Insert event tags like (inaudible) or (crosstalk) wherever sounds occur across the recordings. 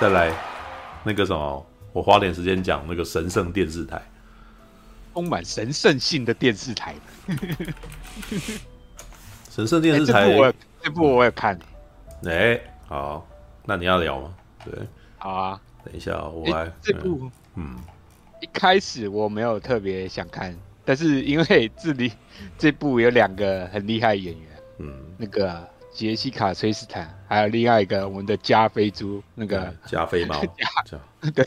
再来那个什么，我花点时间讲那个神圣电视台，充满神圣性的电视台。(laughs) 神圣电视台，欸、这部我这部我也看。哎、欸，好，那你要聊吗？对，好啊。等一下，我来、欸、这部，嗯，一开始我没有特别想看，但是因为 (laughs) 这里这部有两个很厉害的演员，嗯，那个杰西卡·崔斯坦，还有另外一个我们的加菲猪，那个加菲猫 (laughs) (laughs) 对，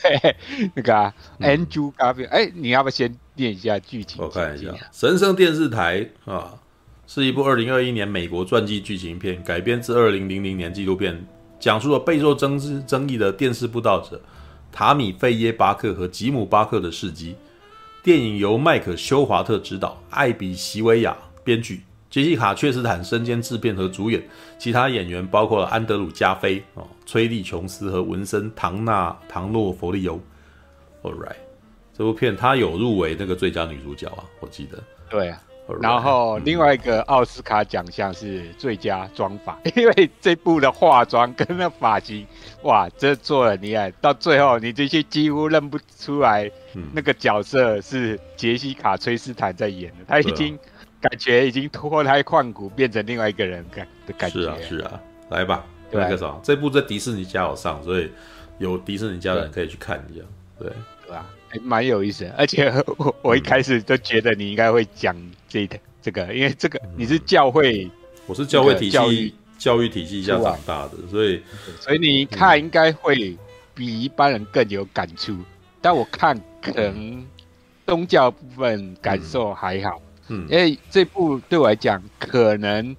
那个、啊嗯、Andrew Garfield，哎、欸，你要不要先念一下剧情？我看一下，《神圣电视台》啊，是一部二零二一年美国传记剧情片，改编自二零零零年纪录片。讲述了备受争执争议的电视布道者塔米·费耶巴克和吉姆·巴克的事迹。电影由麦克·休华特执导，艾比·席维亚编剧，杰西卡·确斯坦身兼制片和主演。其他演员包括了安德鲁·加菲、哦、崔利·琼斯和文森·唐纳·唐诺·佛利尤。All right，这部片他有入围那个最佳女主角啊，我记得。对啊。然后另外一个奥斯卡奖项是最佳妆发，(laughs) 因为这部的化妆跟那发型，哇，这做了你看，到最后你这些几乎认不出来，那个角色是杰西卡·崔斯坦在演的，他已经感觉已经脱胎换骨，变成另外一个人感的感觉。是啊，是啊，来吧，那个啥，这部在迪士尼家有上，所以有迪士尼家的人可以去看一下，对，对吧？蛮有意思的，而且我我一开始就觉得你应该会讲这个这个，因为这个你是教会，我是教会体系教育体系下长大的，所以所以你看应该会比一般人更有感触。但我看可能宗教部分感受还好，嗯，因为这部对我来讲，可能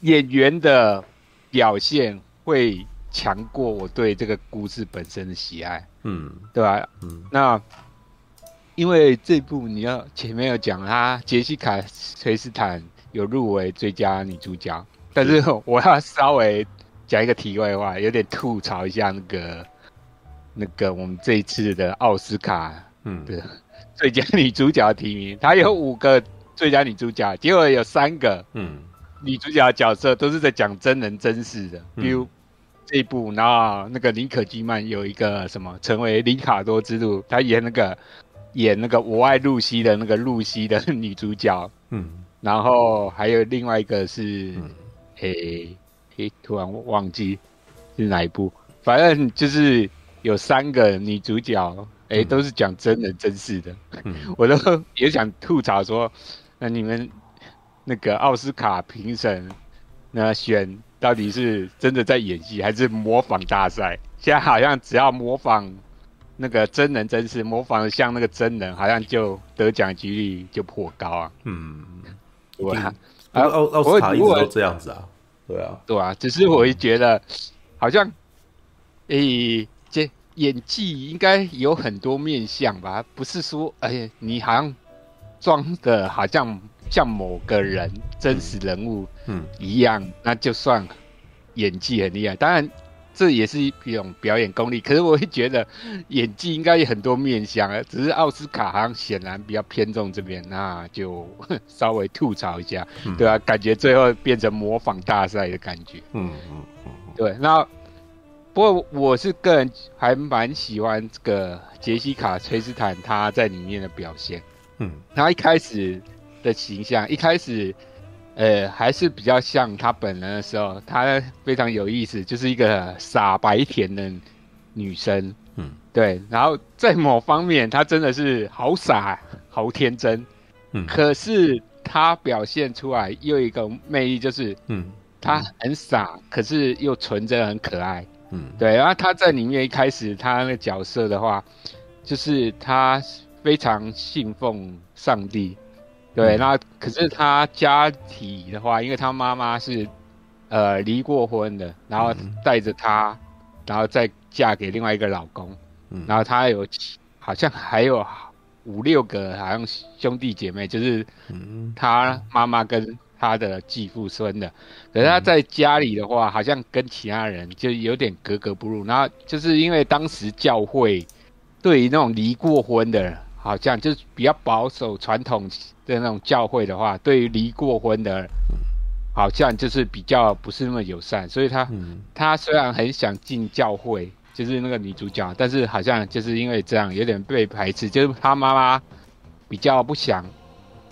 演员的表现会强过我对这个故事本身的喜爱。嗯，对吧？嗯，那因为这部你要前面有讲，他杰西卡·崔斯坦有入围最佳女主角，但是 (laughs) 我要稍微讲一个题外话，有点吐槽一下那个那个我们这一次的奥斯卡，嗯，的最佳女主角提名，他有五个最佳女主角，结果有三个，嗯，女主角的角色都是在讲真人真事的，比如。这一部，然后那个林可基曼有一个什么，成为林卡多之路，她演那个演那个我爱露西的那个露西的女主角，嗯，然后还有另外一个是，诶、嗯、诶、欸，突然忘记是哪一部，反正就是有三个女主角，哎、欸，都是讲真人真事的，嗯、我都也想吐槽说，那你们那个奥斯卡评审那选。到底是真的在演戏，还是模仿大赛？现在好像只要模仿那个真人真事，模仿的像那个真人，好像就得奖几率就颇高啊。嗯，对啊，奥奥奥斯卡一直都这样子啊。对啊，对啊，只是我会觉得，好像，诶、欸，这演技应该有很多面相吧？不是说，哎、欸，你好像装的好像。像某个人真实人物嗯一样，嗯，那就算演技很厉害。当然，这也是一种表演功力。可是我会觉得演技应该有很多面向啊，只是奥斯卡好像显然比较偏重这边，那就 (laughs) 稍微吐槽一下，嗯，对啊，感觉最后变成模仿大赛的感觉。嗯嗯嗯，对。那不过我是个人还蛮喜欢这个杰西卡·崔斯坦他在里面的表现。嗯，他一开始。的形象一开始，呃，还是比较像他本人的时候，他非常有意思，就是一个傻白甜的女生，嗯，对。然后在某方面，她真的是好傻，好天真，嗯。可是她表现出来又一个魅力，就是，嗯，她很傻，可是又纯真，很可爱，嗯，对。然后她在里面一开始，她那个角色的话，就是她非常信奉上帝。对，那可是他家体的话，因为他妈妈是，呃，离过婚的，然后带着他，然后再嫁给另外一个老公，嗯、然后他有好像还有五六个好像兄弟姐妹，就是他妈妈跟他的继父生的，可是他在家里的话，好像跟其他人就有点格格不入，然后就是因为当时教会对于那种离过婚的人，好像就是比较保守传统。的那种教会的话，对于离过婚的，好像就是比较不是那么友善，所以他、嗯、他虽然很想进教会，就是那个女主角，但是好像就是因为这样有点被排斥，就是她妈妈比较不想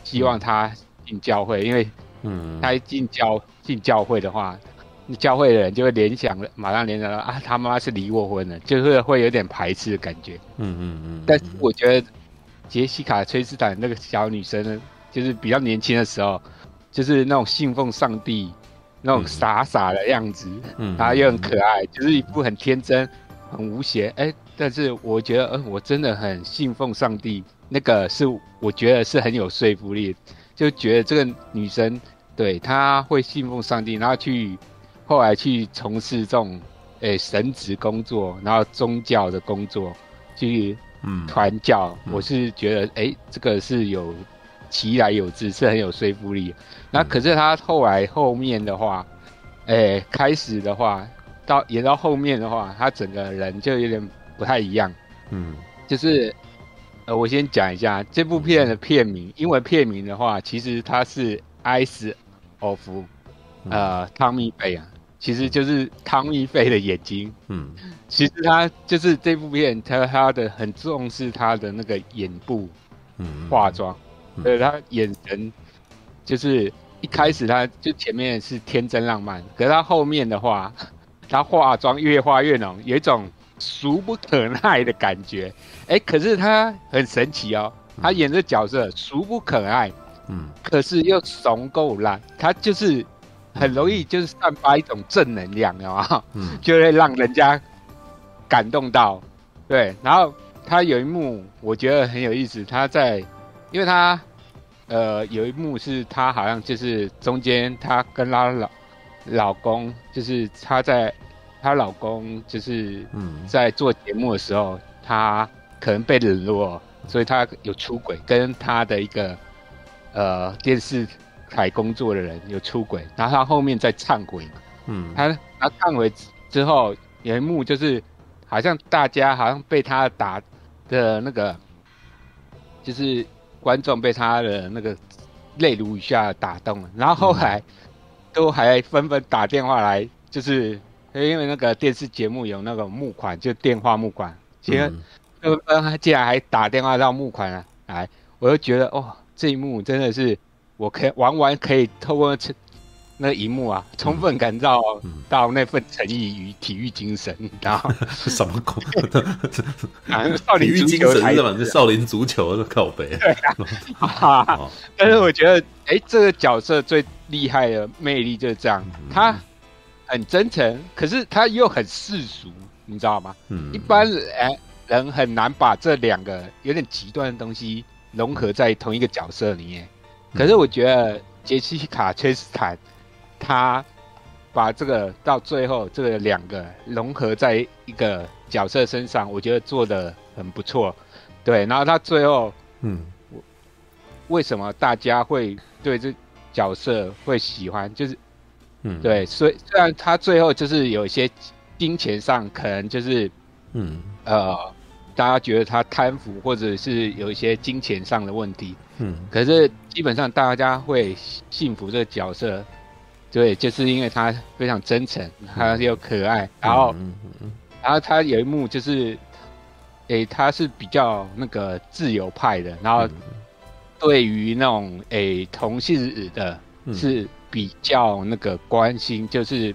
希望她进教会，因为嗯，她一进教进教会的话，教会的人就会联想了，马上联想到啊，她妈妈是离过婚的，就是会有点排斥的感觉。嗯嗯嗯。但是我觉得杰西卡·崔斯坦那个小女生呢，就是比较年轻的时候，就是那种信奉上帝。那种傻傻的样子，嗯，然后又很可爱，嗯、就是一副很天真、很无邪。哎、欸，但是我觉得，嗯、呃，我真的很信奉上帝。那个是我觉得是很有说服力，就觉得这个女生对她会信奉上帝，然后去后来去从事这种诶、欸、神职工作，然后宗教的工作去嗯传教。我是觉得，哎、欸，这个是有其来有自，是很有说服力。那可是他后来后面的话，哎、欸，开始的话，到演到后面的话，他整个人就有点不太一样。嗯，就是呃，我先讲一下这部片的片名，英文片名的话，其实它是《Eyes of》呃，汤米费啊，其实就是汤米费的眼睛。嗯，其实他就是这部片，他他的很重视他的那个眼部，嗯，化妆，所以他眼神就是。一开始他就前面是天真浪漫，可是他后面的话，(laughs) 他化妆越化越浓，有一种俗不可耐的感觉。哎、欸，可是他很神奇哦，他演的角色俗不可爱，嗯，可是又怂够烂，他就是很容易就是散发一种正能量，有吗？嗯，(laughs) 就会让人家感动到。对，然后他有一幕我觉得很有意思，他在，因为他。呃，有一幕是他好像就是中间他跟他老老公，就是他在她老公就是在做节目的时候，她可能被冷落，所以她有出轨，跟她的一个呃电视台工作的人有出轨，然后他后面在忏悔，嗯，他他忏悔之后有一幕就是好像大家好像被他打的那个就是。观众被他的那个泪如雨下打动了，然后后来都还纷纷打电话来，就是因为那个电视节目有那个募款，就电话募款，其实纷纷竟然还打电话到募款啊，来，我就觉得哦，这一幕真的是我可以完完可以透过那一幕啊，充分感到到那份诚意与体育精神，然后 (laughs) 什么鬼？(laughs) 少林足球台嘛，这少林足球的靠北。对啊，(laughs) 但是我觉得，哎，这个角色最厉害的魅力就是这样，他很真诚，可是他又很世俗，你知道吗？嗯，一般人人很难把这两个有点极端的东西融合在同一个角色里面。可是我觉得杰西卡·崔斯坦。他把这个到最后这个两个融合在一个角色身上，我觉得做的很不错。对，然后他最后，嗯，为什么大家会对这角色会喜欢？就是，嗯，对，所以虽然他最后就是有一些金钱上可能就是，嗯，呃，大家觉得他贪腐或者是有一些金钱上的问题，嗯，可是基本上大家会信服这个角色。对，就是因为他非常真诚，他又可爱，然后，然后他有一幕就是，诶，他是比较那个自由派的，然后对于那种诶同性的，是比较那个关心，就是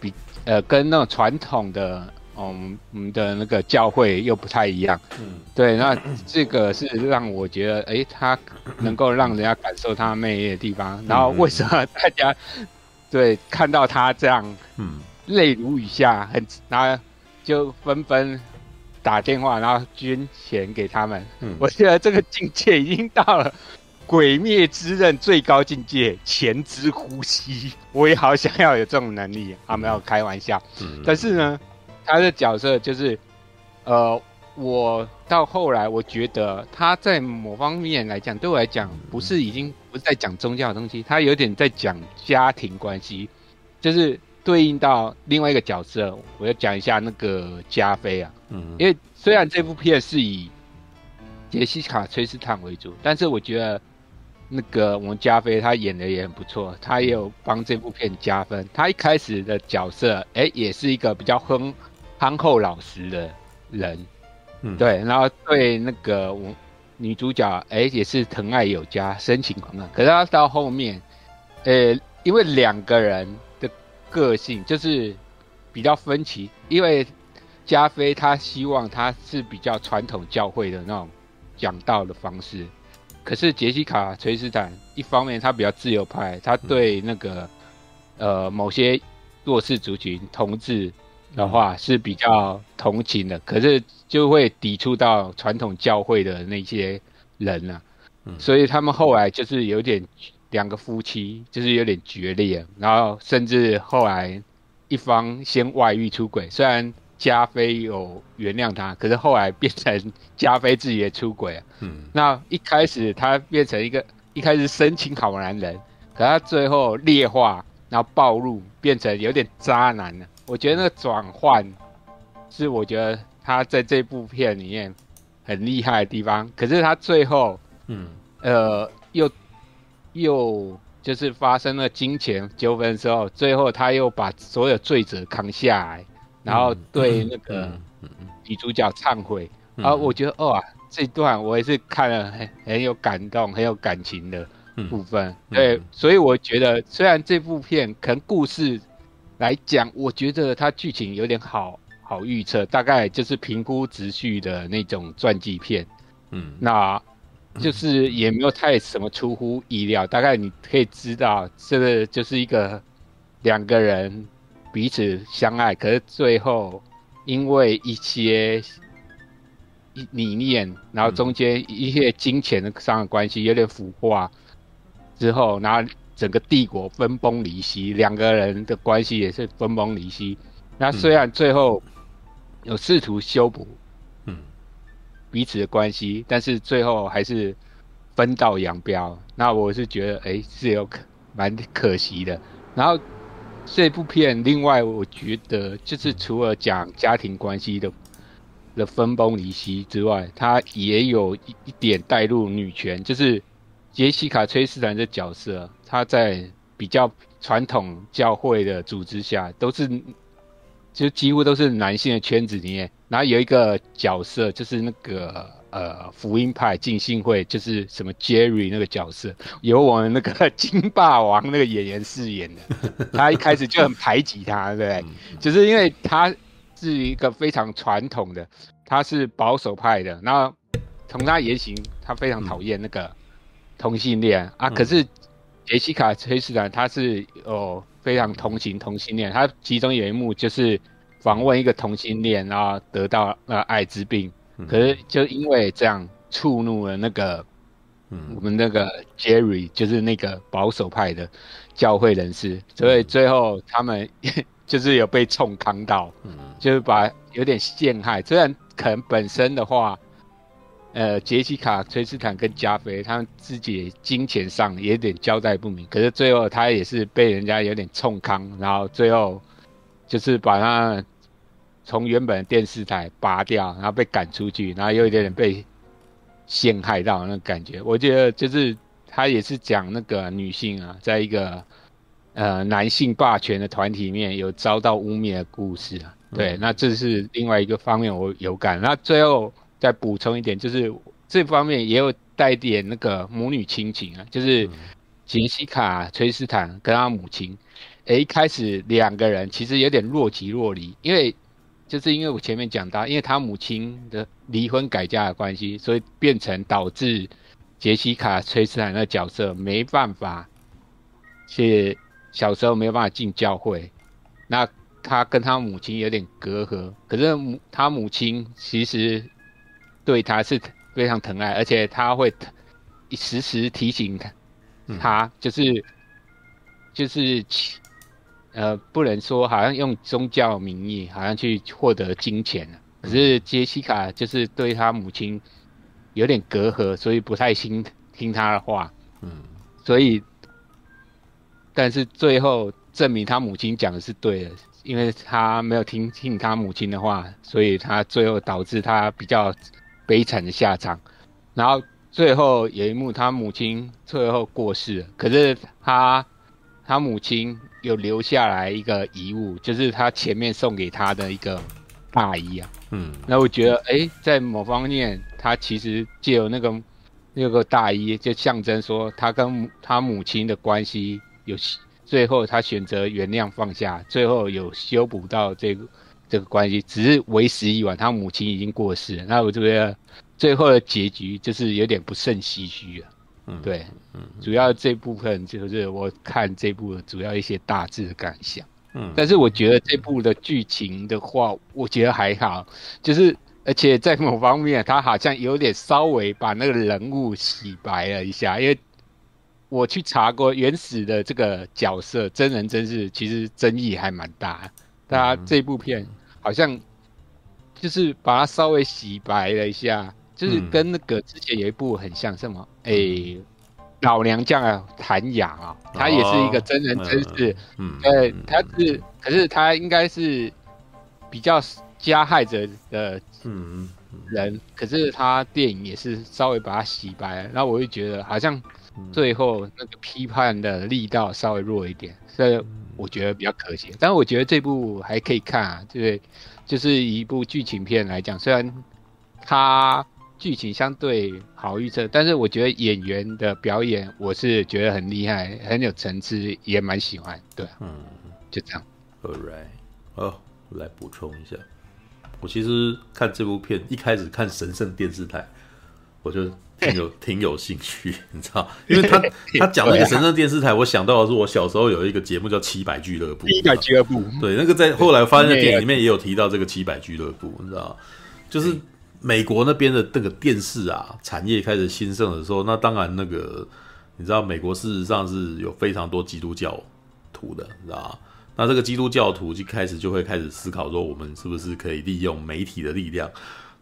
比呃跟那种传统的。嗯，我们的那个教会又不太一样，嗯，对，那这个是让我觉得，哎，他能够让人家感受他魅力的地方。然后为什么大家对看到他这样，嗯，泪如雨下，很，然后就纷纷打电话，然后捐钱给他们。嗯，我觉得这个境界已经到了《鬼灭之刃》最高境界，前之呼吸。我也好想要有这种能力，啊，没有开玩笑，嗯，但是呢。他的角色就是，呃，我到后来我觉得他在某方面来讲，对我来讲不是已经不是在讲宗教的东西，他有点在讲家庭关系，就是对应到另外一个角色，我要讲一下那个加菲啊，嗯，因为虽然这部片是以杰西卡·崔斯坦为主，但是我觉得那个我们加菲他演的也很不错，他也有帮这部片加分。他一开始的角色，哎，也是一个比较哼。憨厚老实的人，嗯，对，然后对那个我女主角，哎，也是疼爱有加，深情款款。可是他到后面，呃，因为两个人的个性就是比较分歧，因为加菲他希望他是比较传统教会的那种讲道的方式，可是杰西卡·崔斯坦一方面他比较自由派，他对那个、嗯、呃某些弱势族群同志。的话是比较同情的，可是就会抵触到传统教会的那些人啊，嗯，所以他们后来就是有点两个夫妻就是有点决裂，然后甚至后来一方先外遇出轨，虽然加菲有原谅他，可是后来变成加菲自己也出轨，嗯，那一开始他变成一个一开始深情好男人，可他最后劣化，然后暴露变成有点渣男了。我觉得那个转换是我觉得他在这部片里面很厉害的地方。可是他最后，嗯，呃，又又就是发生了金钱纠纷的时候，最后他又把所有罪责扛下来，然后对那个女主角忏悔。啊，我觉得哇，这一段我也是看了很很有感动、很有感情的部分。对，所以我觉得虽然这部片可能故事。来讲，我觉得它剧情有点好好预测，大概就是平铺直叙的那种传记片，嗯，那就是也没有太什么出乎意料，大概你可以知道，这个就是一个两个人彼此相爱，可是最后因为一些理念，然后中间一些金钱的上的关系有点腐化之后，然后。整个帝国分崩离析，两个人的关系也是分崩离析。那虽然最后有试图修补，嗯，彼此的关系，嗯，但是最后还是分道扬镳。那我是觉得，哎，是有可蛮可惜的。然后这部片，另外我觉得就是除了讲家庭关系的的分崩离析之外，它也有一一点带入女权，就是。杰西卡·崔斯坦的角色，他在比较传统教会的组织下，都是就几乎都是男性的圈子里面。然后有一个角色，就是那个呃福音派浸信会，就是什么 Jerry 那个角色，由我们那个 (laughs) 金霸王那个演员饰演的。他一开始就很排挤他，对不对？就是因为他是一个非常传统的，他是保守派的。然后从他言行，他非常讨厌那个。同性恋。啊，可是杰西卡·崔斯坦他是哦非常同情同性恋，他其中有一幕就是访问一个同性恋，然后得到那艾滋病，可是就因为这样触怒了那个我们那个 Jerry，就是那个保守派的教会人士，所以最后他们 (laughs) 就是有被冲康到，就是把有点陷害，虽然可能本身的话。呃，杰西卡·崔斯坦跟加菲，他们自己金钱上也有点交代不明，可是最后他也是被人家有点冲康，然后最后就是把他从原本的电视台拔掉，然后被赶出去，然后又有点点被陷害到那感觉。我觉得就是他也是讲那个女性啊，在一个呃男性霸权的团体里面有遭到污蔑的故事啊。对，那这是另外一个方面我有感。那最后。再补充一点，就是这方面也有带点那个母女亲情啊，就是杰西卡·崔斯坦跟他母亲，诶，一开始两个人其实有点若即若离，因为就是因为我前面讲到，因为他母亲的离婚改嫁的关系，所以变成导致杰西卡·崔斯坦的角色没办法，是小时候没有办法进教会，那他跟他母亲有点隔阂，可是母他母亲其实。对他是非常疼爱，而且他会时时提醒他，他就是就是呃，不能说好像用宗教名义好像去获得金钱，可是杰西卡就是对他母亲有点隔阂，所以不太听听他的话。嗯，所以但是最后证明他母亲讲的是对的，因为他没有听听他母亲的话，所以他最后导致他比较。悲惨的下场，然后最后有一幕，他母亲最后过世了，可是他他母亲有留下来一个遗物，就是他前面送给他的一个大衣啊。嗯，那我觉得，哎、欸，在某方面，他其实借由那个那个大衣，就象征说他跟他母亲的关系有最后他选择原谅放下，最后有修补到这个这个关系，只是为时已晚，他母亲已经过世了。那我觉得最后的结局就是有点不胜唏嘘了。嗯，对，嗯，主要这部分就是我看这部主要一些大致的感想。嗯，但是我觉得这部的剧情的话，我觉得还好，就是而且在某方面，他好像有点稍微把那个人物洗白了一下，因为我去查过原始的这个角色真人真事，其实争议还蛮大。他这部片好像就是把它稍微洗白了一下。就是跟那个之前有一部很像，什么？哎、欸，老娘将啊，谭雅啊，他也是一个真人真事。嗯，对，他是，可是他应该是比较加害者的嗯人，可是他电影也是稍微把它洗白了，然后我就觉得好像最后那个批判的力道稍微弱一点，所以我觉得比较可惜。但是我觉得这部还可以看啊，对，就是一部剧情片来讲，虽然它。剧情相对好预测，但是我觉得演员的表演我是觉得很厉害，很有层次，也蛮喜欢。对，嗯，就这样。All right，哦，我来补充一下，我其实看这部片一开始看神圣电视台，我就挺有 (laughs) 挺有兴趣，你知道，因为他 (laughs) 他讲那个神圣电视台，我想到的是我小时候有一个节目叫《七百俱乐部》，七百俱乐部，对，那个在后来发现电影里面也有提到这个七百俱乐部，你知道，就是。美国那边的那个电视啊产业开始兴盛的时候，那当然那个你知道，美国事实上是有非常多基督教徒的，你知道吗？那这个基督教徒就开始就会开始思考说，我们是不是可以利用媒体的力量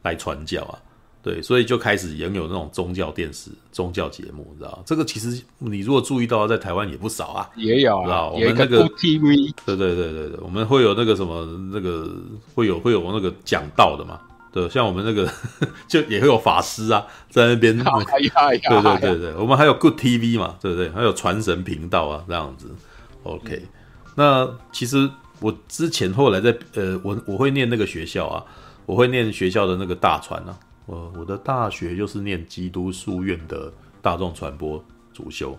来传教啊？对，所以就开始拥有那种宗教电视、宗教节目，你知道吗？这个其实你如果注意到，在台湾也不少啊，也有啊，知道我们那个 TV，对对对对对，我们会有那个什么那个会有会有那个讲道的嘛。对，像我们那个 (laughs) 就也会有法师啊，在那边。(laughs) 对对对对，我们还有 Good TV 嘛，对不对？还有传神频道啊，这样子。OK，那其实我之前后来在呃，我我会念那个学校啊，我会念学校的那个大传啊。我我的大学就是念基督书院的大众传播主修。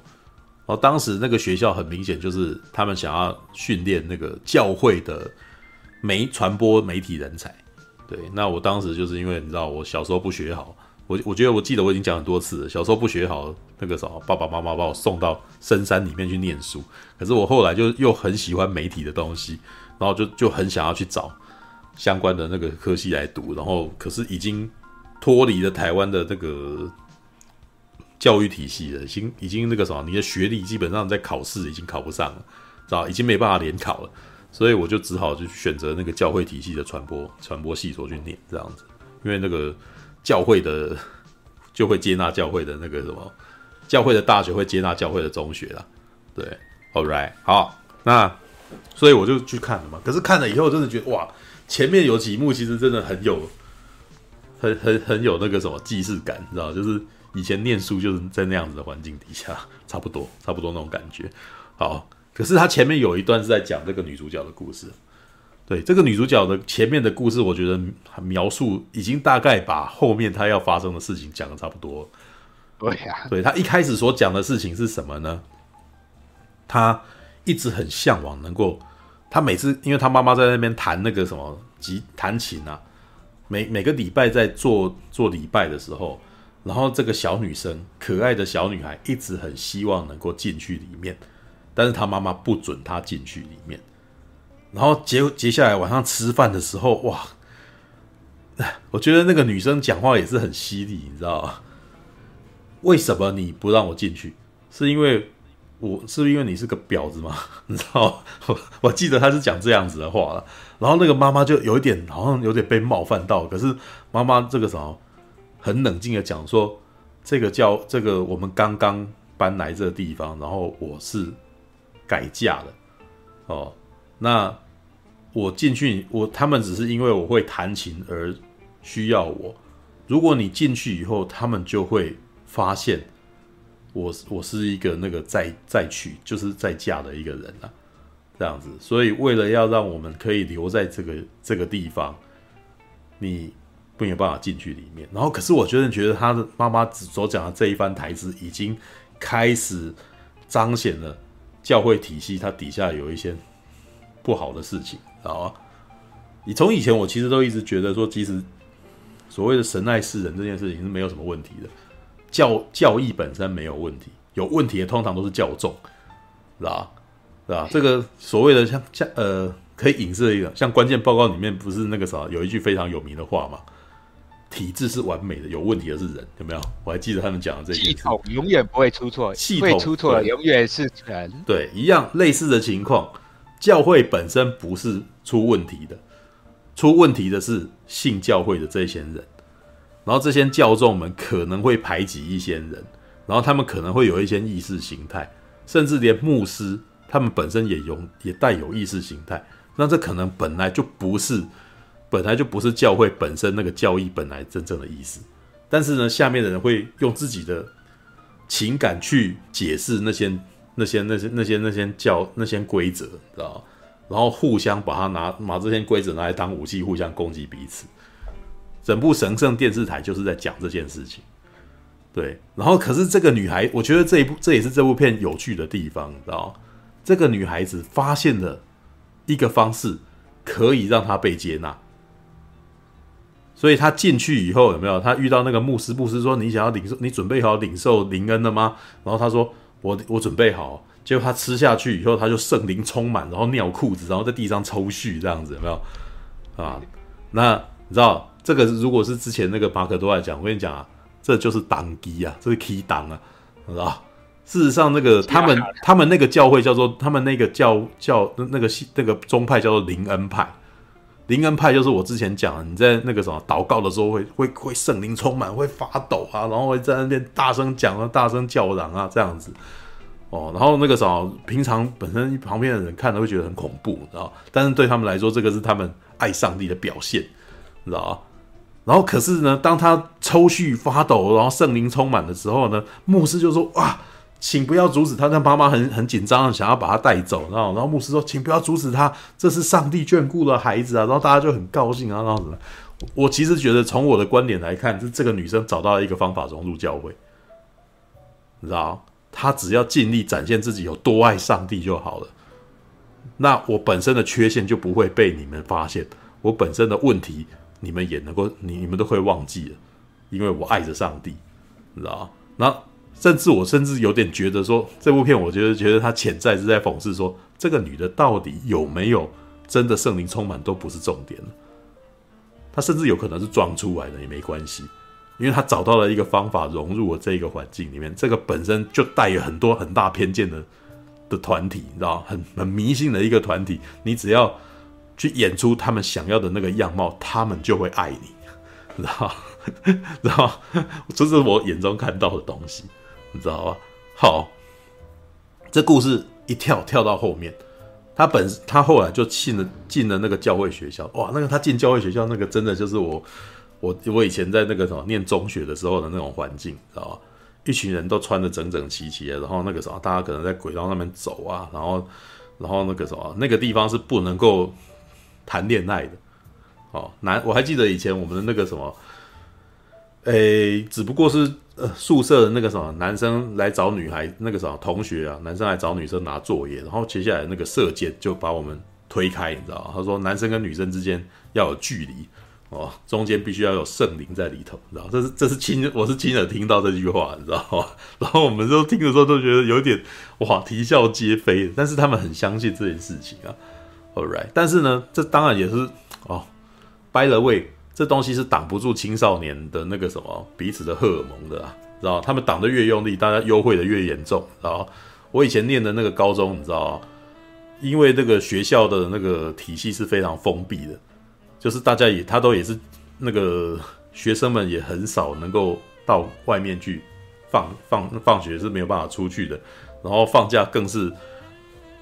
然后当时那个学校很明显就是他们想要训练那个教会的媒传播媒体人才。对，那我当时就是因为你知道，我小时候不学好，我我觉得我记得我已经讲很多次了，小时候不学好，那个时候爸爸妈妈把我送到深山里面去念书，可是我后来就又很喜欢媒体的东西，然后就就很想要去找相关的那个科系来读，然后可是已经脱离了台湾的这个教育体系了，已经已经那个什么，你的学历基本上在考试已经考不上了，知道已经没办法联考了。所以我就只好就选择那个教会体系的传播传播系所去念这样子，因为那个教会的就会接纳教会的那个什么，教会的大学会接纳教会的中学啦。对，All right，好，那所以我就去看了嘛。可是看了以后，真的觉得哇，前面有几幕其实真的很有，很很很有那个什么既视感，你知道，就是以前念书就是在那样子的环境底下，差不多差不多那种感觉，好。可是他前面有一段是在讲这个女主角的故事，对，这个女主角的前面的故事，我觉得描述已经大概把后面她要发生的事情讲得差不多。对呀，对，她一开始所讲的事情是什么呢？她一直很向往能够，她每次因为她妈妈在那边弹那个什么吉弹琴啊，每每个礼拜在做做礼拜的时候，然后这个小女生，可爱的小女孩，一直很希望能够进去里面。但是她妈妈不准她进去里面，然后接接下来晚上吃饭的时候，哇，我觉得那个女生讲话也是很犀利，你知道吗？为什么你不让我进去？是因为我是不是因为你是个婊子吗？(laughs) 你知道？我 (laughs) 我记得他是讲这样子的话了，然后那个妈妈就有一点好像有点被冒犯到，可是妈妈这个时候很冷静的讲说，这个叫这个我们刚刚搬来这个地方，然后我是。改嫁了，哦，那我进去，我他们只是因为我会弹琴而需要我。如果你进去以后，他们就会发现我我是一个那个再再娶就是再嫁的一个人啊，这样子。所以为了要让我们可以留在这个这个地方，你没有办法进去里面。然后，可是我觉得，觉得他的妈妈所讲的这一番台词，已经开始彰显了教会体系它底下有一些不好的事情，知道吗？你从以前我其实都一直觉得说，其实所谓的神爱世人这件事情是没有什么问题的，教教义本身没有问题，有问题的通常都是教众，是吧？是吧？这个所谓的像像呃，可以影射一个，像关键报告里面不是那个啥，有一句非常有名的话嘛？体制是完美的，有问题的是人，有没有？我还记得他们讲的这些。系统永远不会出错，系统出错了永远是人。对，一样类似的情况，教会本身不是出问题的。出问题的是信教会的这些人，然后这些教众们可能会排挤一些人，然后他们可能会有一些意识形态，甚至连牧师他们本身也有也带有意识形态，那这可能本来就不是本来就不是教会本身那个教义本来真正的意思，但是呢，下面的人会用自己的情感去解释那些那些那些那些那些教那些规则，知道？然后互相把它拿把这些规则拿来当武器，互相攻击彼此。整部神圣电视台就是在讲这件事情。对，然后可是这个女孩，我觉得这一部这也是这部片有趣的地方，你知道？这个女孩子发现了一个方式，可以让她被接纳。所以她进去以后有没有？她遇到那个牧师，牧师说：“你想要领受，你准备好领受灵恩了吗？”然后她说：“我我准备好。”结果她吃下去以后，她就圣灵充满，然后尿裤子，然后在地上抽搐，这样子有没有？啊，那你知道这个如果是之前那个马可多来讲，我跟你讲啊，这就是党机啊，这是 key 党啊，知道？事实上，那个他们他们那个教会叫做他们那个教教那个系那个宗派叫做灵恩派，灵恩派就是我之前讲的，你在那个什么祷告的时候会会会圣灵充满，会发抖啊，然后会在那边大声讲啊，大声叫嚷啊，这样子。哦，然后那个时候，平常本身旁边的人看都会觉得很恐怖，知道？但是对他们来说，这个是他们爱上帝的表现，知道？然后可是呢，当他抽搐发抖，然后圣灵充满的时候呢，牧师就说：“哇，请不要阻止他。”他妈妈很很紧张，想要把他带走，然后然后牧师说：“请不要阻止他，这是上帝眷顾的孩子啊。”然后大家就很高兴啊，然后什么？我其实觉得，从我的观点来看，是这个女生找到了一个方法融入教会，你知道？她只要尽力展现自己有多爱上帝就好了。那我本身的缺陷就不会被你们发现，我本身的问题你们也能够，你你们都会忘记了，因为我爱着上帝，你知道？那甚至我甚至有点觉得说，这部片我觉得觉得他潜在是在讽刺说，这个女的到底有没有真的圣灵充满都不是重点，她甚至有可能是装出来的也没关系。因为她找到了一个方法融入了这个环境里面，这个本身就带有很多很大偏见的的团体，你知道，很很迷信的一个团体。你只要去演出他们想要的那个样貌，他们就会爱你，(laughs) 知道？知道？这是我眼中看到的东西，你知道吧？好，这故事一跳跳到后面，他本他后来就进了进了那个教会学校，哇，那个他进教会学校那个真的就是我。我我以前在那个什么念中学的时候的那种环境，知道吧？一群人都穿得整整齐齐的，然后那个什么，大家可能在轨道上面走啊，然后，然后那个什么，那个地方是不能够谈恋爱的。哦，男，我还记得以前我们的那个什么，诶，只不过是呃宿舍的那个什么男生来找女孩，那个什么同学啊，男生来找女生拿作业，然后接下来那个射箭就把我们推开，你知道？他说男生跟女生之间要有距离。哦，中间必须要有圣灵在里头，你知道？这是这是亲，我是亲耳听到这句话，你知道吗？(laughs) 然后我们都听的时候都觉得有点哇，啼笑皆非。但是他们很相信这件事情啊。All right，但是呢，这当然也是哦，by the way，这东西是挡不住青少年的那个什么彼此的荷尔蒙的啊，知道？他们挡得越用力，大家优惠的越严重。然后我以前念的那个高中，你知道吗？因为这个学校的那个体系是非常封闭的。就是大家也，他都也是那个学生们也很少能够到外面去放放放学是没有办法出去的，然后放假更是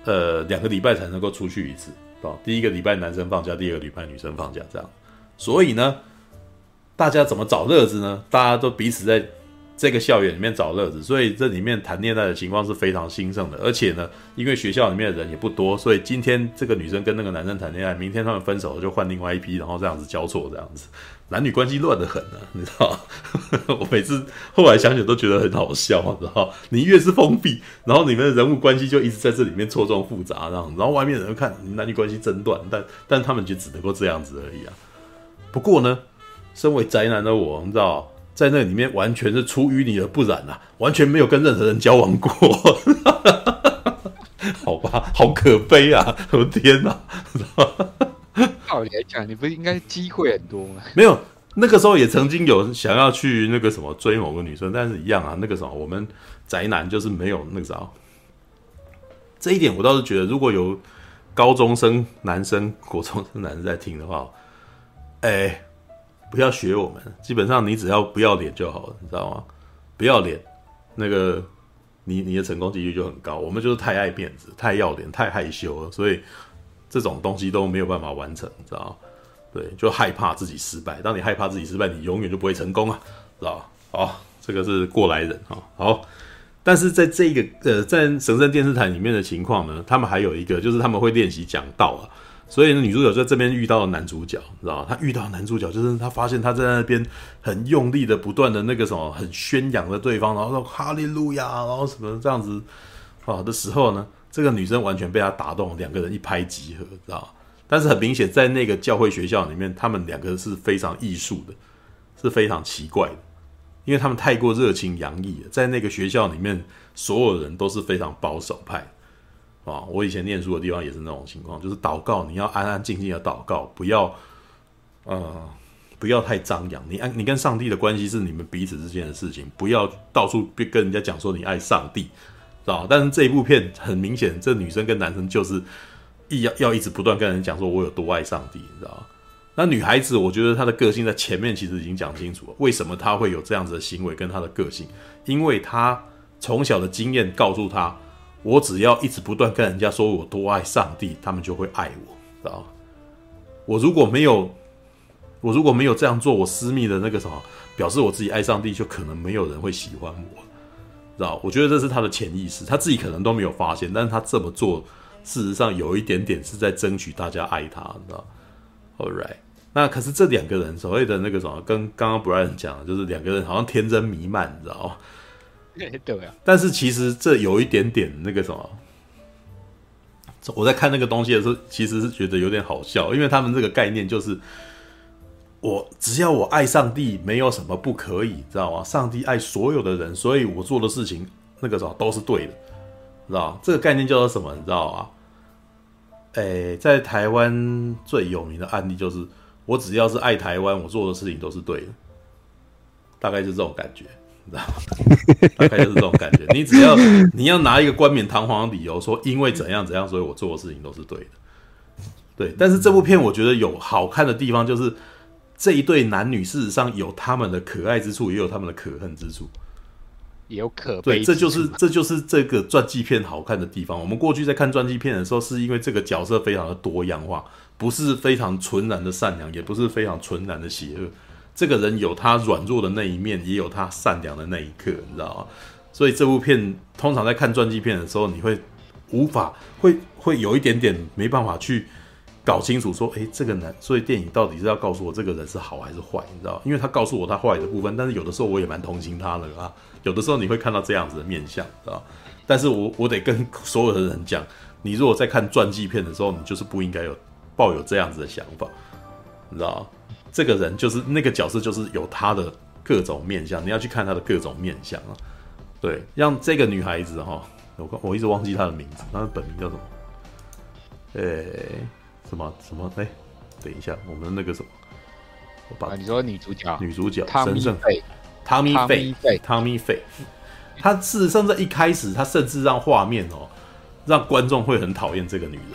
呃两个礼拜才能够出去一次啊。第一个礼拜男生放假，第二个礼拜女生放假这样。所以呢，大家怎么找乐子呢？大家都彼此在这个校园里面找乐子，所以这里面谈恋爱的情况是非常兴盛的。而且呢，因为学校里面的人也不多，所以今天这个女生跟那个男生谈恋爱，明天他们分手了就换另外一批，然后这样子交错，这样子，男女关系乱得很呢、你知道我每次后来想想都觉得很好笑，你知道你越是封闭，然后你们的人物关系就一直在这里面错综复杂，这样，然后外面人看男女关系争断，但但他们就只能够这样子而已啊。不过呢，身为宅男的我，你知道。在那里面完全是出淤泥而不染啊，完全没有跟任何人交往过，(laughs) 好吧，好可悲啊！我的天哪！照理来讲，你不是应该机会很多吗？(laughs) 没有，那个时候也曾经有想要去那个什么追某个女生，但是一样啊，那个什么我们宅男就是没有那个啥。这一点我倒是觉得，如果有高中生男生、国中生男生在听的话，哎、欸。不要学我们，基本上你只要不要脸就好了，你知道吗？不要脸，那个你你的成功几率就很高。我们就是太爱面子、太要脸、太害羞了，所以这种东西都没有办法完成，你知道吗？对，就害怕自己失败。当你害怕自己失败，你永远就不会成功啊，知道吗？好，这个是过来人哈。好，但是在这个呃，在神圣电视台里面的情况呢，他们还有一个就是他们会练习讲道啊。所以呢，女主角在这边遇到了男主角，知道吗？她遇到男主角，就是她发现他在那边很用力的、不断的那个什么，很宣扬的对方，然后说哈利路亚，然后什么这样子啊的时候呢，这个女生完全被他打动，两个人一拍即合，知道吗？但是很明显，在那个教会学校里面，他们两个是非常艺术的，是非常奇怪的，因为他们太过热情洋溢了，在那个学校里面，所有人都是非常保守派。啊，我以前念书的地方也是那种情况，就是祷告，你要安安静静的祷告，不要，呃，不要太张扬。你安，你跟上帝的关系是你们彼此之间的事情，不要到处跟人家讲说你爱上帝，知道？但是这一部片很明显，这女生跟男生就是一要要一直不断跟人讲说我有多爱上帝，你知道？那女孩子，我觉得她的个性在前面其实已经讲清楚了，为什么她会有这样子的行为跟她的个性，因为她从小的经验告诉她。我只要一直不断跟人家说我多爱上帝，他们就会爱我，知道？我如果没有，我如果没有这样做，我私密的那个什么，表示我自己爱上帝，就可能没有人会喜欢我，知道？我觉得这是他的潜意识，他自己可能都没有发现，但是他这么做，事实上有一点点是在争取大家爱他，知道？All right，那可是这两个人所谓的那个什么，跟刚刚 Brian 讲的，就是两个人好像天真弥漫，你知道？(laughs) 对啊，但是其实这有一点点那个什么，我在看那个东西的时候，其实是觉得有点好笑，因为他们这个概念就是，我只要我爱上帝，没有什么不可以，知道吗？上帝爱所有的人，所以我做的事情那个什么都是对的，知道吗？这个概念叫做什么？你知道吗？诶，在台湾最有名的案例就是，我只要是爱台湾，我做的事情都是对的，大概是这种感觉。知道吗？(laughs) 大概就是这种感觉。你只要你要拿一个冠冕堂皇的理由说，因为怎样怎样，所以我做的事情都是对的。对，但是这部片我觉得有好看的地方，就是这一对男女事实上有他们的可爱之处，也有他们的可恨之处，也有可悲。对，这就是这就是这个传记片好看的地方。我们过去在看传记片的时候，是因为这个角色非常的多样化，不是非常纯然的善良，也不是非常纯然的邪恶。这个人有他软弱的那一面，也有他善良的那一刻，你知道吗？所以这部片通常在看传记片的时候，你会无法会会有一点点没办法去搞清楚说，诶，这个男，所以电影到底是要告诉我这个人是好还是坏，你知道？因为他告诉我他坏的部分，但是有的时候我也蛮同情他的啊。有的时候你会看到这样子的面相，知道？但是我我得跟所有的人讲，你如果在看传记片的时候，你就是不应该有抱有这样子的想法，你知道？这个人就是那个角色，就是有他的各种面相，你要去看他的各种面相啊。对，让这个女孩子哈，我我一直忘记她的名字，她的本名叫什么？诶，什么什么？哎，等一下，我们那个什么，我把你说女主角，女主角汤米费，汤米费，汤米费，她事实上在一开始，她甚至让画面哦，让观众会很讨厌这个女人。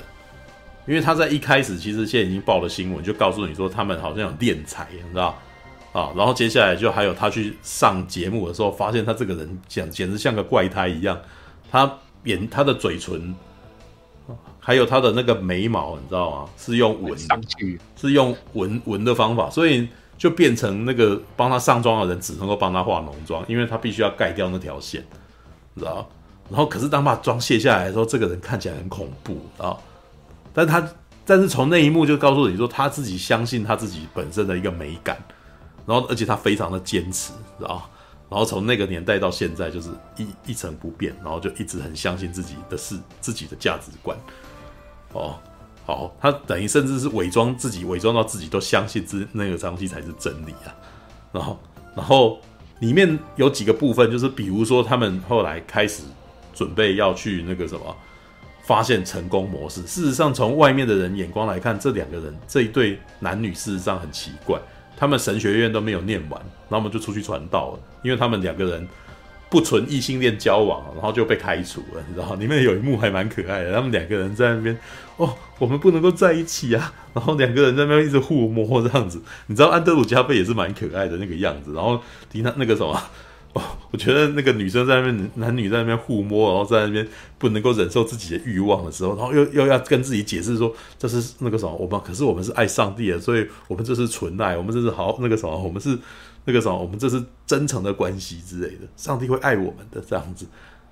因为他在一开始其实现在已经报了新闻，就告诉你说他们好像有敛财，你知道啊？然后接下来就还有他去上节目的时候，发现他这个人简简直像个怪胎一样，他眼他的嘴唇，还有他的那个眉毛，你知道吗？是用纹上去，是用纹纹的方法，所以就变成那个帮他上妆的人只能够帮他化浓妆，因为他必须要盖掉那条线，知道？然后可是当把妆卸下来的时候，这个人看起来很恐怖啊。但他但是从那一幕就告诉你说，他自己相信他自己本身的一个美感，然后而且他非常的坚持，知道？然后从那个年代到现在就是一一成不变，然后就一直很相信自己的是，自己的价值观。哦，好，他等于甚至是伪装自己，伪装到自己都相信自那个东西才是真理啊。然后，然后里面有几个部分，就是比如说他们后来开始准备要去那个什么，发现成功模式。事实上，从外面的人眼光来看，这两个人这一对男女事实上很奇怪。他们神学院都没有念完，然后我们就出去传道了，因为他们两个人不纯异性恋交往，然后就被开除了，你知道？里面有一幕还蛮可爱的，他们两个人在那边，哦，我们不能够在一起啊，然后两个人在那边一直互摸这样子，你知道安德鲁加贝也是蛮可爱的那个样子，然后听他那个什么。(laughs) 我觉得那个女生在那边，男女在那边互摸，然后在那边不能够忍受自己的欲望的时候，然后又又要跟自己解释说这是那个什么，我们可是我们是爱上帝的，所以我们这是纯爱，我们这是好那个什么，我们是那个什么，我们这是真诚的关系之类的，上帝会爱我们的这样子，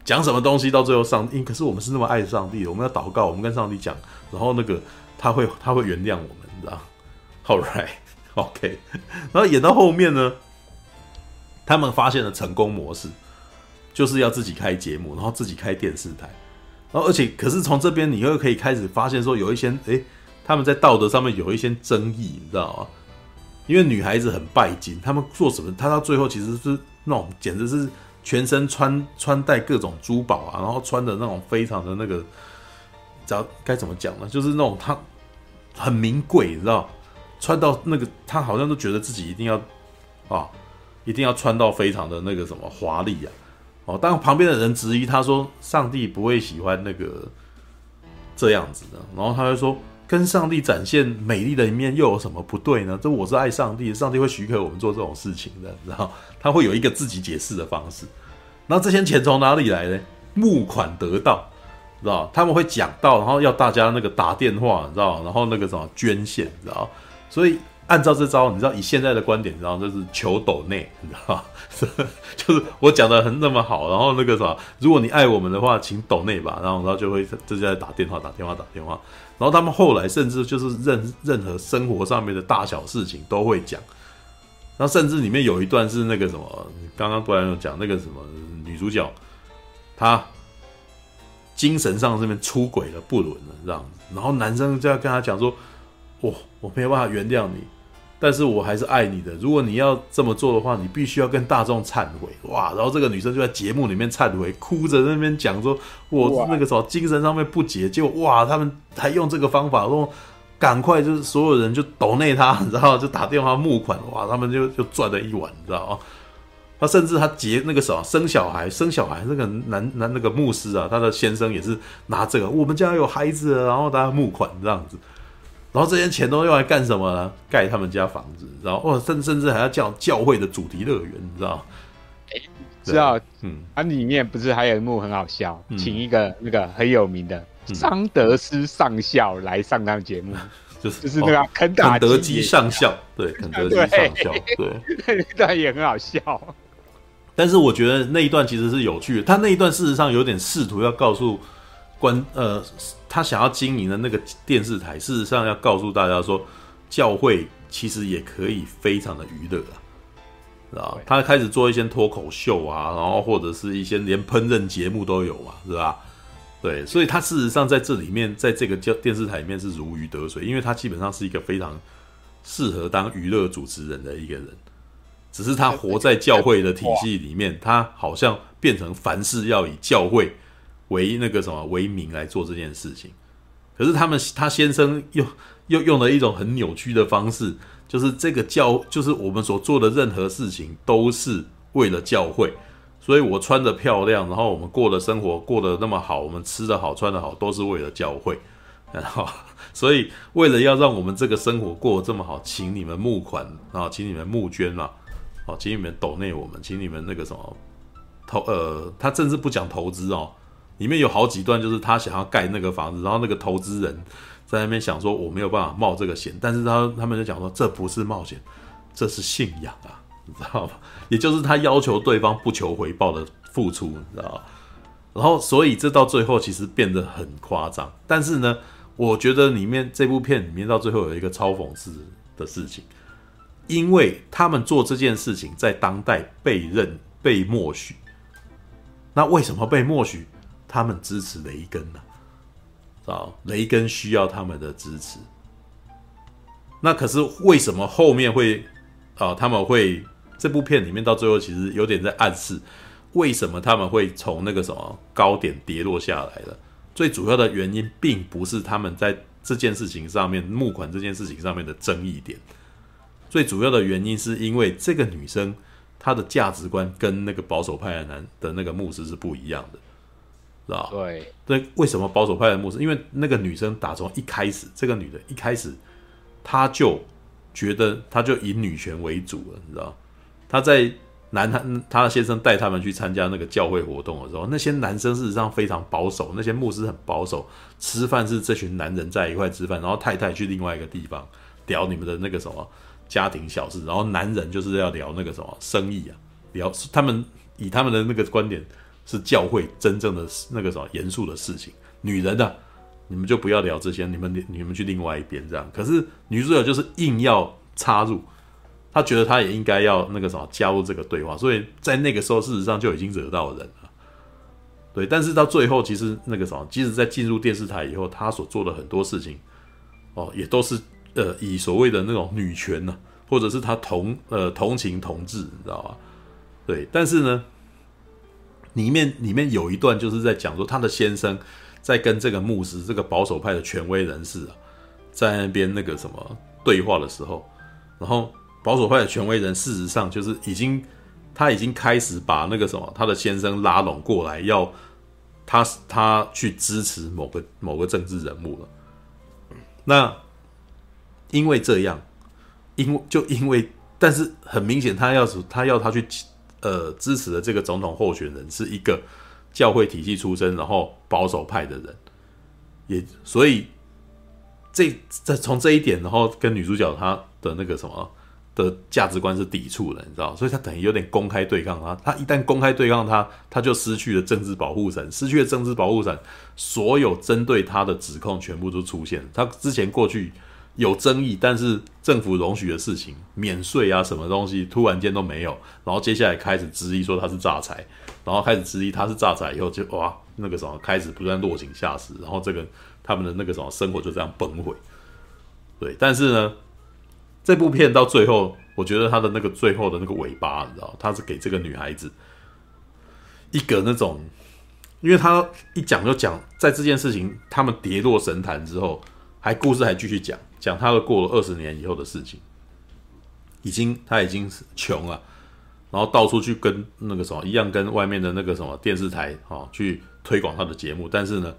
讲什么东西到最后上因，可是我们是那么爱上帝的，我们要祷告，我们跟上帝讲，然后那个他会他会原谅我们，你知道？All right，OK，然后演到后面呢？他们发现了成功模式，就是要自己开节目，然后自己开电视台，然后而且可是从这边你又可以开始发现说有一些诶，他们在道德上面有一些争议，你知道吗？因为女孩子很拜金，他们做什么？他到最后其实是那种简直是全身穿穿戴各种珠宝啊，然后穿的那种非常的那个，知道该怎么讲呢？就是那种他很名贵，你知道，穿到那个他好像都觉得自己一定要啊。一定要穿到非常的那个什么华丽啊！哦，当旁边的人质疑他说：“上帝不会喜欢那个这样子的。”然后他就说：“跟上帝展现美丽的一面又有什么不对呢？这我是爱上帝，上帝会许可我们做这种事情的。”然 (laughs) 后他会有一个自己解释的方式。那这些钱从哪里来呢？募款得到，知道？他们会讲到，然后要大家那个打电话，知道？然后那个什么捐献，知道？所以。按照这招，你知道以现在的观点，你知道就是求抖内，你知道吗？(laughs) 就是我讲的很那么好，然后那个啥，如果你爱我们的话，请抖内吧，然后然后就会这就在打电话打电话打电话，然后他们后来甚至就是任任何生活上面的大小事情都会讲，然后甚至里面有一段是那个什么，刚刚不然有讲那个什么女主角，她精神上这边出轨了不伦了这样子，然后男生就要跟她讲说，我我没有办法原谅你。但是我还是爱你的。如果你要这么做的话，你必须要跟大众忏悔哇！然后这个女生就在节目里面忏悔，哭着那边讲说：“我那个时候精神上面不洁。”结果哇，他们还用这个方法说：“赶快就是所有人就抖内他，然后就打电话募款哇！”他们就就赚了一碗，你知道吗？他甚至他结那个什么生小孩，生小孩那个男男那个牧师啊，他的先生也是拿这个，我们家有孩子，然后大家募款这样子。然后这些钱都用来干什么呢？盖他们家房子，然后哦，甚甚至还要叫教会的主题乐园，你知道？哎，知道，嗯，它里面不是还有一幕很好笑，嗯、请一个那个很有名的桑德斯上校来上当节目，嗯、(laughs) 就是就是那个肯肯德基上校，对，肯德基上校，(laughs) 对，那一段也很好笑。但是我觉得那一段其实是有趣的，他那一段事实上有点试图要告诉观呃。他想要经营的那个电视台，事实上要告诉大家说，教会其实也可以非常的娱乐啊，啊，他开始做一些脱口秀啊，然后或者是一些连烹饪节目都有嘛，是吧？对，所以他事实上在这里面，在这个叫电视台里面是如鱼得水，因为他基本上是一个非常适合当娱乐主持人的一个人，只是他活在教会的体系里面，他好像变成凡事要以教会。为那个什么为名来做这件事情，可是他们他先生又又用了一种很扭曲的方式，就是这个教就是我们所做的任何事情都是为了教会，所以我穿得漂亮，然后我们过的生活过得那么好，我们吃得好穿得好，都是为了教会，(laughs) 然后所以为了要让我们这个生活过得这么好，请你们募款啊，请你们募捐啊，哦，请你们抖内我们，请你们那个什么投呃，他甚至不讲投资哦。里面有好几段，就是他想要盖那个房子，然后那个投资人在那边想说，我没有办法冒这个险，但是他他们就讲说，这不是冒险，这是信仰啊，你知道吗？(laughs) 也就是他要求对方不求回报的付出，你知道吗？然后，所以这到最后其实变得很夸张。但是呢，我觉得里面这部片里面到最后有一个超讽刺的事情，因为他们做这件事情在当代被认被默许。那为什么被默许？他们支持雷根呢？啊，雷根需要他们的支持。那可是为什么后面会啊？他们会这部片里面到最后其实有点在暗示。为什么他们会从那个什么高点跌落下来了？最主要的原因并不是他们在这件事情上面募款这件事情上面的争议点，最主要的原因是因为这个女生她的价值观跟那个保守派的男的那个牧师是不一样的，是吧？对那，为什么保守派的牧师？因为那个女生打从一开始，这个女的一开始她就觉得她就以女权为主了，你知道？她在。男她她的先生带他们去参加那个教会活动的时候，那些男生事实上非常保守，那些牧师很保守，吃饭是这群男人在一块吃饭，然后太太去另外一个地方聊你们的那个什么家庭小事，然后男人就是要聊那个什么生意啊，聊他们以他们的那个观点是教会真正的那个什么严肃的事情，女人啊，你们就不要聊这些，你们你们去另外一边这样，可是女主角就是硬要插入。她觉得她也应该要那个什么加入这个对话，所以在那个时候事实上就已经惹到人了，对。但是到最后，其实那个什么，即使在进入电视台以后，她所做的很多事情，哦，也都是呃以所谓的那种女权呢，或者是她同呃同情同志，你知道吧？对。但是呢，里面里面有一段就是在讲说，他的先生在跟这个牧师，这个保守派的权威人士啊，在那边那个什么对话的时候，然后。保守派的权威人，事实上就是已经，他已经开始把那个什么，他的先生拉拢过来，要他他去支持某个某个政治人物了。那因为这样，因为就因为，但是很明显，他要他要他去呃支持的这个总统候选人是一个教会体系出身，然后保守派的人，也所以这这从这一点，然后跟女主角她的那个什么。的价值观是抵触的，你知道，所以他等于有点公开对抗他。他一旦公开对抗他，他就失去了政治保护伞，失去了政治保护伞，所有针对他的指控全部都出现。他之前过去有争议，但是政府容许的事情，免税啊什么东西，突然间都没有。然后接下来开始质疑说他是诈财，然后开始质疑他是诈财以后就哇那个什么开始不断落井下石，然后这个他们的那个什么生活就这样崩毁。对，但是呢。这部片到最后，我觉得他的那个最后的那个尾巴，你知道，他是给这个女孩子一个那种，因为他一讲就讲，在这件事情他们跌落神坛之后，还故事还继续讲，讲他的过了二十年以后的事情，已经他已经穷了，然后到处去跟那个什么一样，跟外面的那个什么电视台啊、哦、去推广他的节目，但是呢。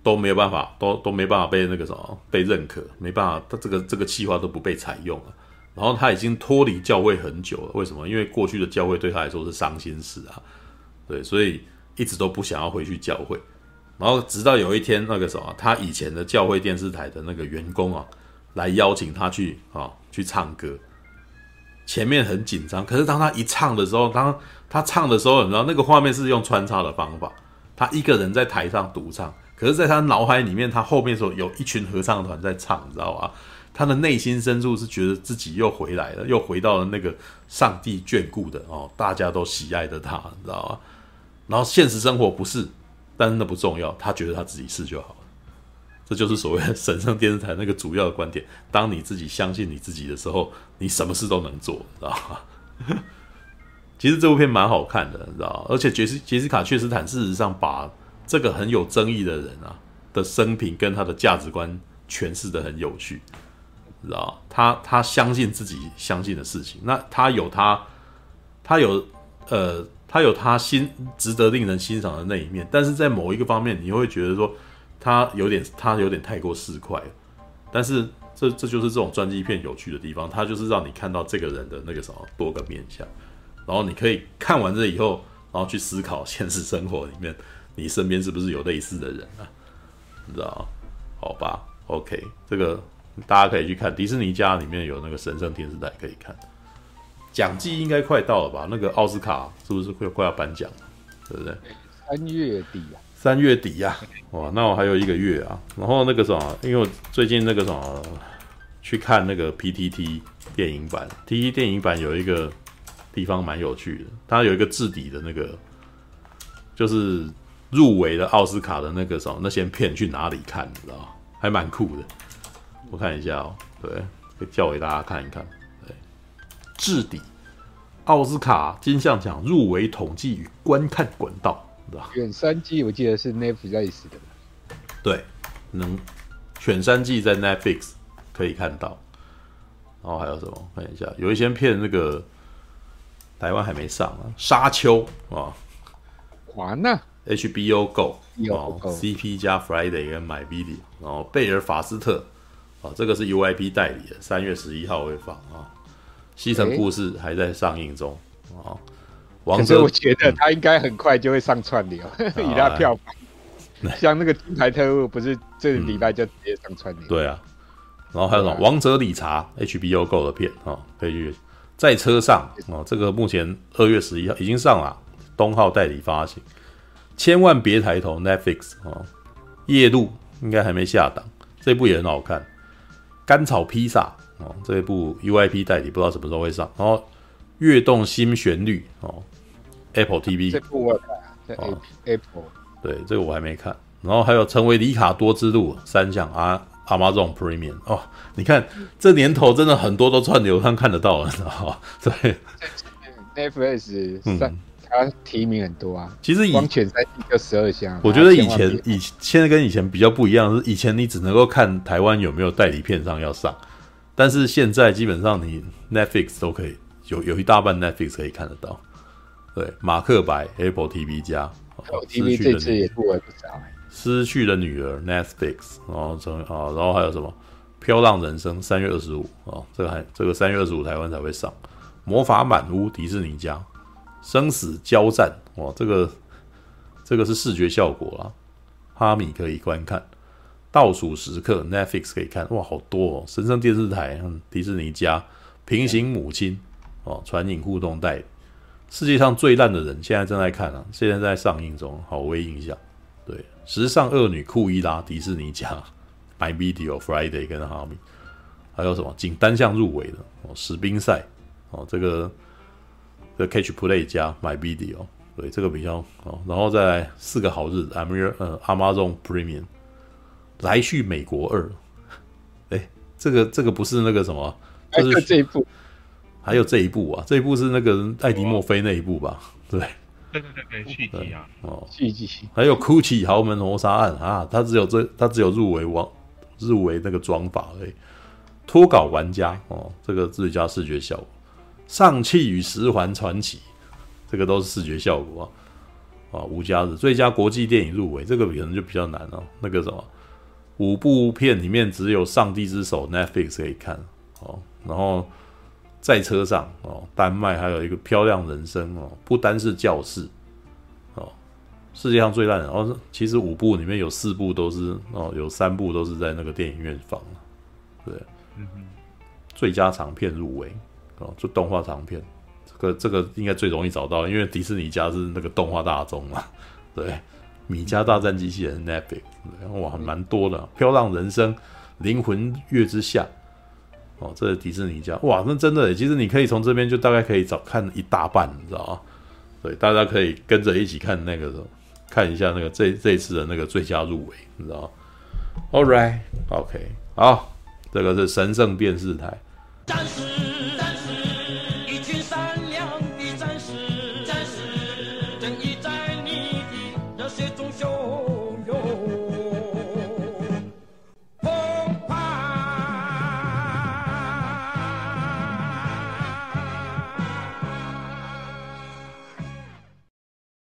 都没有办法，都都没办法被那个什么被认可，没办法，他这个这个计划都不被采用了。然后他已经脱离教会很久了，为什么？因为过去的教会对他来说是伤心事啊，对，所以一直都不想要回去教会。然后直到有一天，那个什么，他以前的教会电视台的那个员工啊，来邀请他去啊去唱歌。前面很紧张，可是当他一唱的时候，当他唱的时候，你知道那个画面是用穿插的方法，他一个人在台上独唱。可是，在他脑海里面，他后面说有一群合唱团在唱，你知道吧？他的内心深处是觉得自己又回来了，又回到了那个上帝眷顾的哦，大家都喜爱的他，你知道吧？然后现实生活不是，但是那不重要，他觉得他自己是就好了。这就是所谓 (laughs) 神圣电视台那个主要的观点：当你自己相信你自己的时候，你什么事都能做，你知道吧？(laughs) 其实这部片蛮好看的，你知道吧？而且杰斯杰斯卡·确斯坦事实上把。这个很有争议的人啊的生平跟他的价值观诠释得很有趣，知道他他相信自己相信的事情，那他有他他有呃他有他欣值得令人欣赏的那一面，但是在某一个方面，你会觉得说他有点他有点太过市侩。但是这这就是这种传记片有趣的地方，它就是让你看到这个人的那个什么多个面相，然后你可以看完这以后，然后去思考现实生活里面。你身边是不是有类似的人啊？你知道？好吧，OK，这个大家可以去看迪士尼家里面有那个神圣电视台可以看。奖季应该快到了吧？那个奥斯卡是不是快快要颁奖了？对不对？三月底啊。三月底呀、啊，哇，那我还有一个月啊。然后那个什么，因为我最近那个什么去看那个 PTT 电影版，PTT 电影版有一个地方蛮有趣的，它有一个置底的那个，就是入围的奥斯卡的那个什么那些片去哪里看，你知道还蛮酷的。我看一下哦，对，可以叫给大家看一看。对，置底。奥斯卡金像奖入围统计与观看管道。对吧？选三季我记得是 Netflix 的，对，能选三季在 Netflix 可以看到，然后还有什么？看一下，有一些片那个台湾还没上啊，《沙丘》啊，完了，HBO Go 哦 CP 加 Friday 跟 MyVideo，然后贝尔法斯特啊，这个是 UIP 代理的，三月十一号会放啊，《西城故事》还在上映中啊。欸可是我觉得他应该很快就会上串流，(laughs) 嗯、以他票房，(laughs) 啊、像那个《金牌特务》不是这礼拜就直接上串流？对啊，然后还有什么《王者理查》HBO Go 的片啊，可以去在车上啊，这个目前二月十一号已经上了，东浩代理发行，千万别抬头 Netflix 啊，夜路应该还没下档，这部也很好看，甘草披萨哦，这一部 UIP 代理不知道什么时候会上，然后跃动新旋律哦。Apple TV 这部我看，在 Apple 对，这个我还没看。然后还有成为里卡多之路三项啊，Amazon Premium 哦，你看这年头真的很多都串流上看得到了，知道吗？对，Netflix 三，它提名很多啊。其实以光选三季就十二项，我觉得以前以现在跟以前比较不一样，是以前你只能够看台湾有没有代理片商要上，但是现在基本上你 Netflix 都可以有有一大半 Netflix 可以看得到。对，马克白 Apple TV 加，TV 这次也不为不少。失去的女儿 Netflix，然后从啊，然后还有什么《飘浪人生》三月二十五啊，这个还这个三月二十五台湾才会上。魔法满屋迪士尼家，生死交战哇，这个这个是视觉效果啦，哈米可以观看。倒数时刻 Netflix 可以看，哇，好多哦！神圣电视台，迪士尼家，平行母亲哦，传影互动带。世界上最烂的人现在正在看啊，现在在上映中，好微印象。对，时尚恶女库伊拉，迪士尼家，MyVideo Friday 跟哈密，还有什么仅单项入围的哦，史宾赛哦，这个这个 Catch Play 加 MyVideo，对，这个比较哦，然后再来四个好日子，Amir 呃 Amazon Premium，来去美国二，(laughs) 哎，这个这个不是那个什么，就是这一部。还有这一部啊，这一部是那个艾迪墨菲那一部吧？对，对对对对，续集啊，哦，续集。还有 Gucci 豪门谋杀案啊，他只有这，他只有入围王，入围那个装法而已。脱稿玩家哦，这个最佳视觉效果。上汽与十环传奇，这个都是视觉效果啊。啊，无家日最佳国际电影入围，这个可能就比较难哦。那个什么，五部片里面只有上帝之手 Netflix 可以看哦，然后。在车上哦，丹麦还有一个漂亮人生哦，不单是教室哦，世界上最烂的哦，其实五部里面有四部都是哦，有三部都是在那个电影院放对，嗯，最佳长片入围哦，就动画长片，这个这个应该最容易找到，因为迪士尼家是那个动画大宗嘛，对，米家大战机器人 Netflix，哇，蛮多的，漂亮人生，灵魂月之下。哦，这是迪士尼家哇，那真的，其实你可以从这边就大概可以找看一大半，你知道吗？对，大家可以跟着一起看那个，看一下那个这这次的那个最佳入围，你知道吗？All right，OK，、好，这个是神圣电视台。